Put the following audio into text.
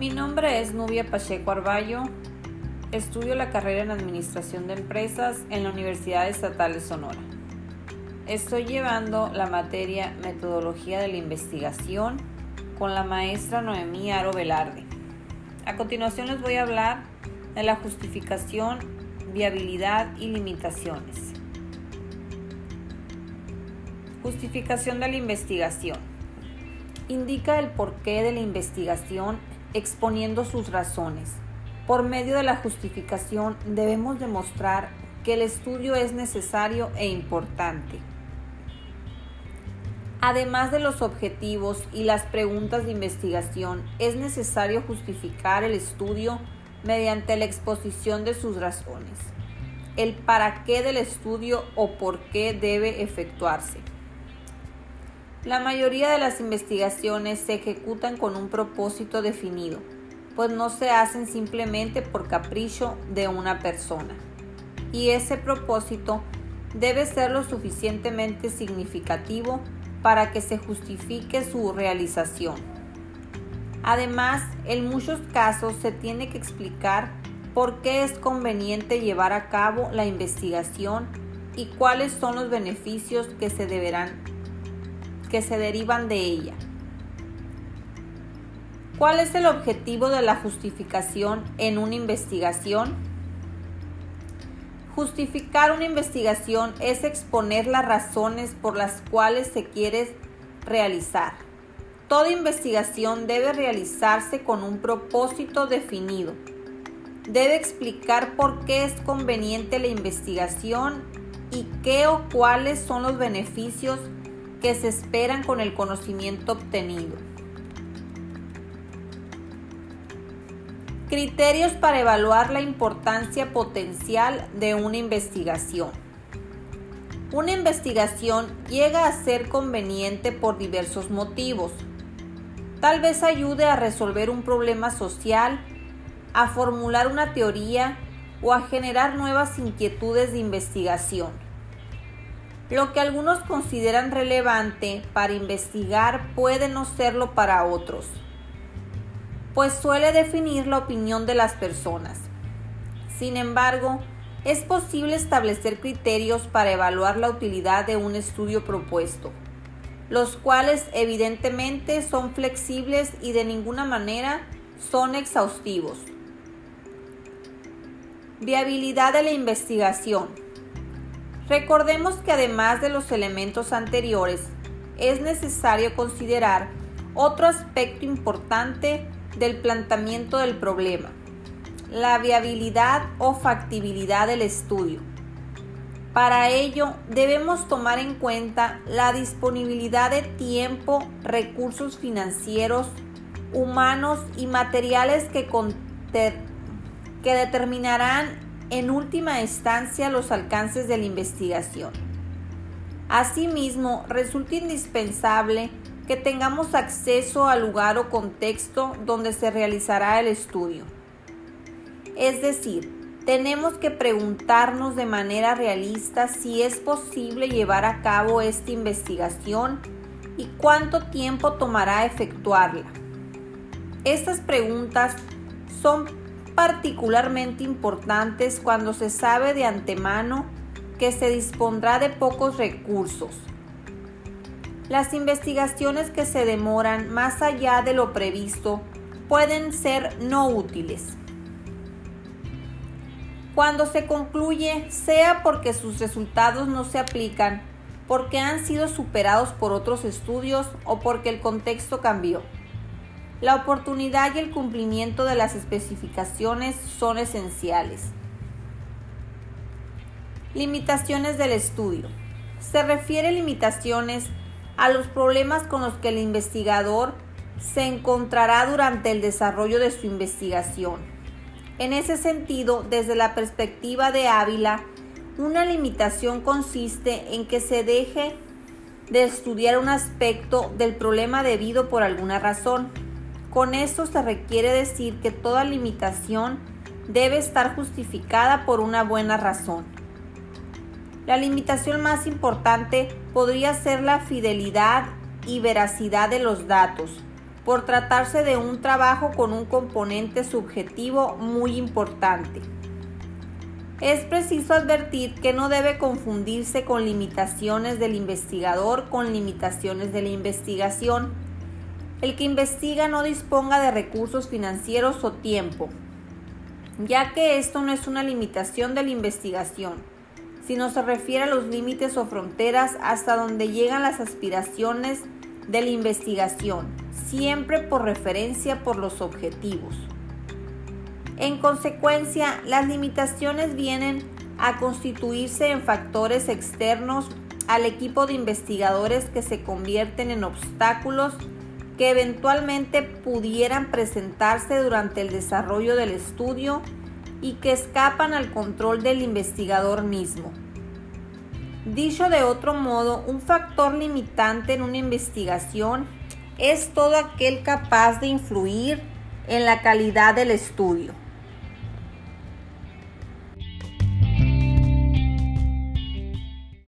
Mi nombre es Nubia Pacheco Arballo. Estudio la carrera en Administración de Empresas en la Universidad Estatal de Sonora. Estoy llevando la materia Metodología de la Investigación con la maestra Noemí Aro Velarde. A continuación les voy a hablar de la justificación, viabilidad y limitaciones. Justificación de la investigación. Indica el porqué de la investigación exponiendo sus razones. Por medio de la justificación debemos demostrar que el estudio es necesario e importante. Además de los objetivos y las preguntas de investigación, es necesario justificar el estudio mediante la exposición de sus razones, el para qué del estudio o por qué debe efectuarse. La mayoría de las investigaciones se ejecutan con un propósito definido, pues no se hacen simplemente por capricho de una persona. Y ese propósito debe ser lo suficientemente significativo para que se justifique su realización. Además, en muchos casos se tiene que explicar por qué es conveniente llevar a cabo la investigación y cuáles son los beneficios que se deberán que se derivan de ella. ¿Cuál es el objetivo de la justificación en una investigación? Justificar una investigación es exponer las razones por las cuales se quiere realizar. Toda investigación debe realizarse con un propósito definido. Debe explicar por qué es conveniente la investigación y qué o cuáles son los beneficios que se esperan con el conocimiento obtenido. Criterios para evaluar la importancia potencial de una investigación. Una investigación llega a ser conveniente por diversos motivos. Tal vez ayude a resolver un problema social, a formular una teoría o a generar nuevas inquietudes de investigación. Lo que algunos consideran relevante para investigar puede no serlo para otros, pues suele definir la opinión de las personas. Sin embargo, es posible establecer criterios para evaluar la utilidad de un estudio propuesto, los cuales evidentemente son flexibles y de ninguna manera son exhaustivos. Viabilidad de la investigación. Recordemos que además de los elementos anteriores, es necesario considerar otro aspecto importante del planteamiento del problema, la viabilidad o factibilidad del estudio. Para ello debemos tomar en cuenta la disponibilidad de tiempo, recursos financieros, humanos y materiales que, que determinarán en última instancia los alcances de la investigación. Asimismo, resulta indispensable que tengamos acceso al lugar o contexto donde se realizará el estudio. Es decir, tenemos que preguntarnos de manera realista si es posible llevar a cabo esta investigación y cuánto tiempo tomará efectuarla. Estas preguntas son particularmente importantes cuando se sabe de antemano que se dispondrá de pocos recursos. Las investigaciones que se demoran más allá de lo previsto pueden ser no útiles. Cuando se concluye, sea porque sus resultados no se aplican, porque han sido superados por otros estudios o porque el contexto cambió. La oportunidad y el cumplimiento de las especificaciones son esenciales. Limitaciones del estudio. Se refiere limitaciones a los problemas con los que el investigador se encontrará durante el desarrollo de su investigación. En ese sentido, desde la perspectiva de Ávila, una limitación consiste en que se deje de estudiar un aspecto del problema debido por alguna razón con esto se requiere decir que toda limitación debe estar justificada por una buena razón. La limitación más importante podría ser la fidelidad y veracidad de los datos, por tratarse de un trabajo con un componente subjetivo muy importante. Es preciso advertir que no debe confundirse con limitaciones del investigador con limitaciones de la investigación. El que investiga no disponga de recursos financieros o tiempo, ya que esto no es una limitación de la investigación, sino se refiere a los límites o fronteras hasta donde llegan las aspiraciones de la investigación, siempre por referencia por los objetivos. En consecuencia, las limitaciones vienen a constituirse en factores externos al equipo de investigadores que se convierten en obstáculos que eventualmente pudieran presentarse durante el desarrollo del estudio y que escapan al control del investigador mismo. Dicho de otro modo, un factor limitante en una investigación es todo aquel capaz de influir en la calidad del estudio.